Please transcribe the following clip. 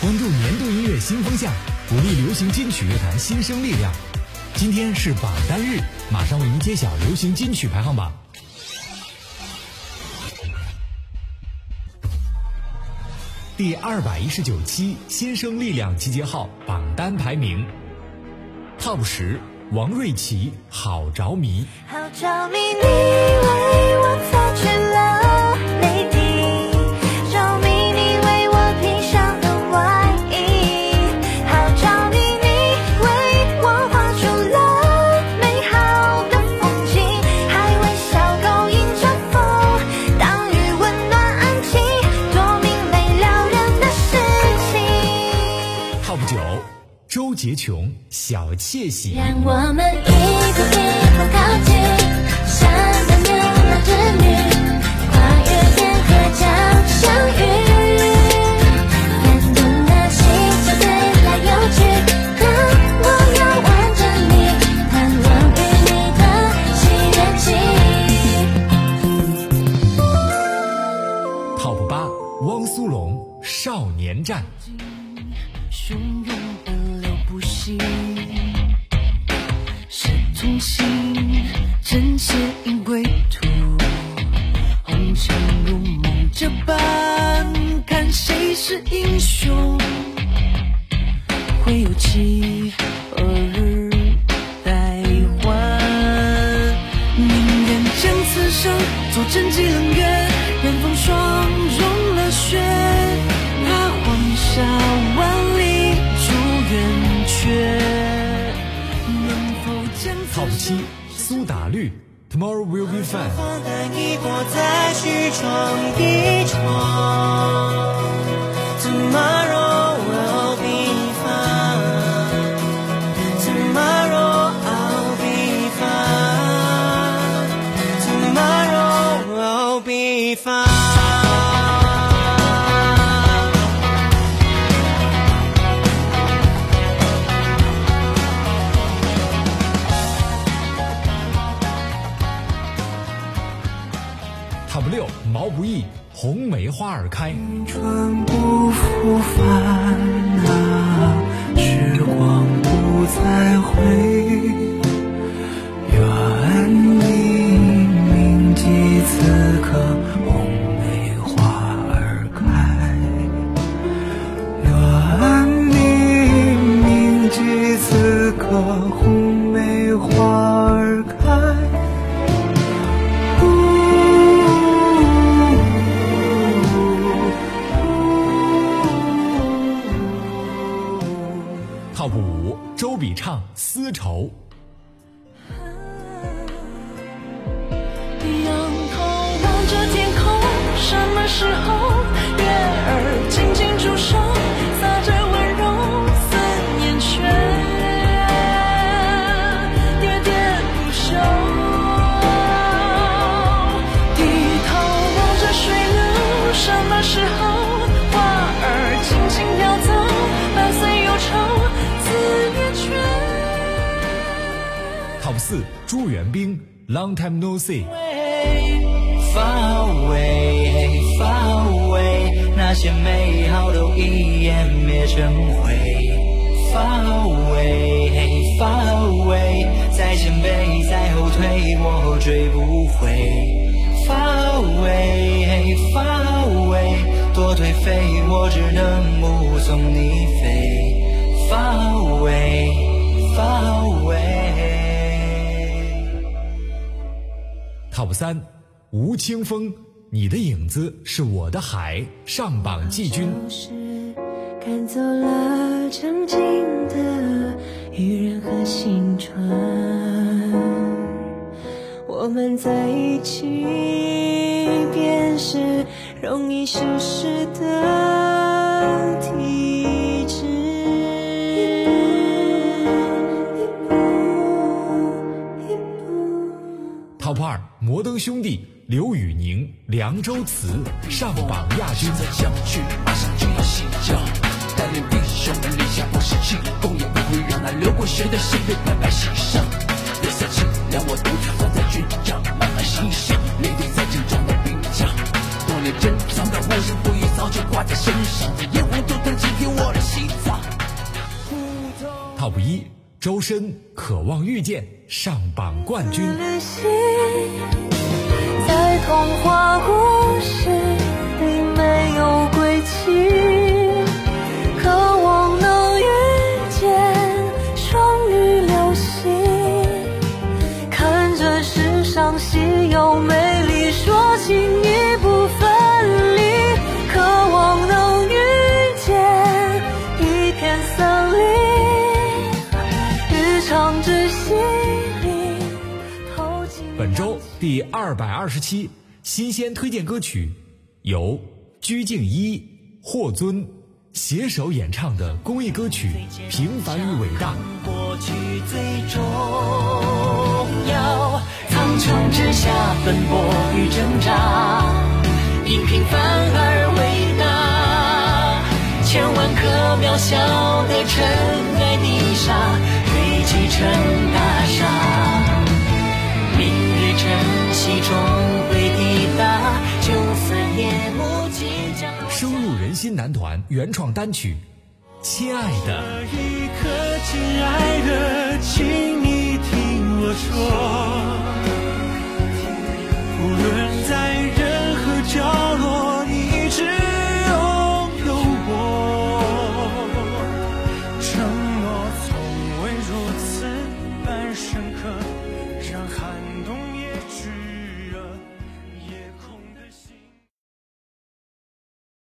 关注年度音乐新风向，鼓励流行金曲乐坛新生力量。今天是榜单日，马上为您揭晓流行金曲排行榜。第二百一十九期新生力量集结号榜单排名，Top 十，王瑞琪，好着迷。好着迷，你为我小窃喜。让我们一步一步靠近，像个牛郎织女，跨越天河将相遇。感动的心就对来有去，让我要挽着你，盼望与你的喜悦起。Top 八，汪苏泷，少年战。汹涌奔流不息，是同行，真写因归途，红尘如梦这般，看谁是英雄，会有期何日待还，宁愿将此生做真迹冷月，任风霜融了雪，踏黄沙万里将此 Top 七，苏打绿，Tomorrow Will Be Fun。放胆一搏，再去闯一闯。Tomorrow 毛不易，红梅花儿开。春不复返丝绸。仰头望着天空，什么时候 Top 四，朱元冰，Long Time No See。Far away, far away，那些美好都一湮灭成灰。Far away, far away，再前辈再后退，我追不回。Far away, far away，多颓废，我只能目送你飞。Far away, far away。Top 三，吴青峰，你的影子是我的海，上榜季军。赶走了曾经的愚人和青春，我们在一起便是容易消失的体 top 二摩登兄弟刘宇宁凉州词。上榜亚军在马上就要带领弟兄们立下不世也不会让那流过血的白白色凉我独自在军帐的多年珍藏的不已早就挂在身上我的心脏 top 一周深渴望遇见上榜冠军。旅行在童话故事里没有二百二十七新鲜推荐歌曲，由鞠婧祎、霍尊携手演唱的公益歌曲《平凡与伟大》。过去最重要，苍穹之下奔波与挣扎，因平凡而伟大。千万颗渺小的尘埃泥沙，堆积成大男团原创单曲《亲爱的》。这一刻，亲爱的，请你听我说，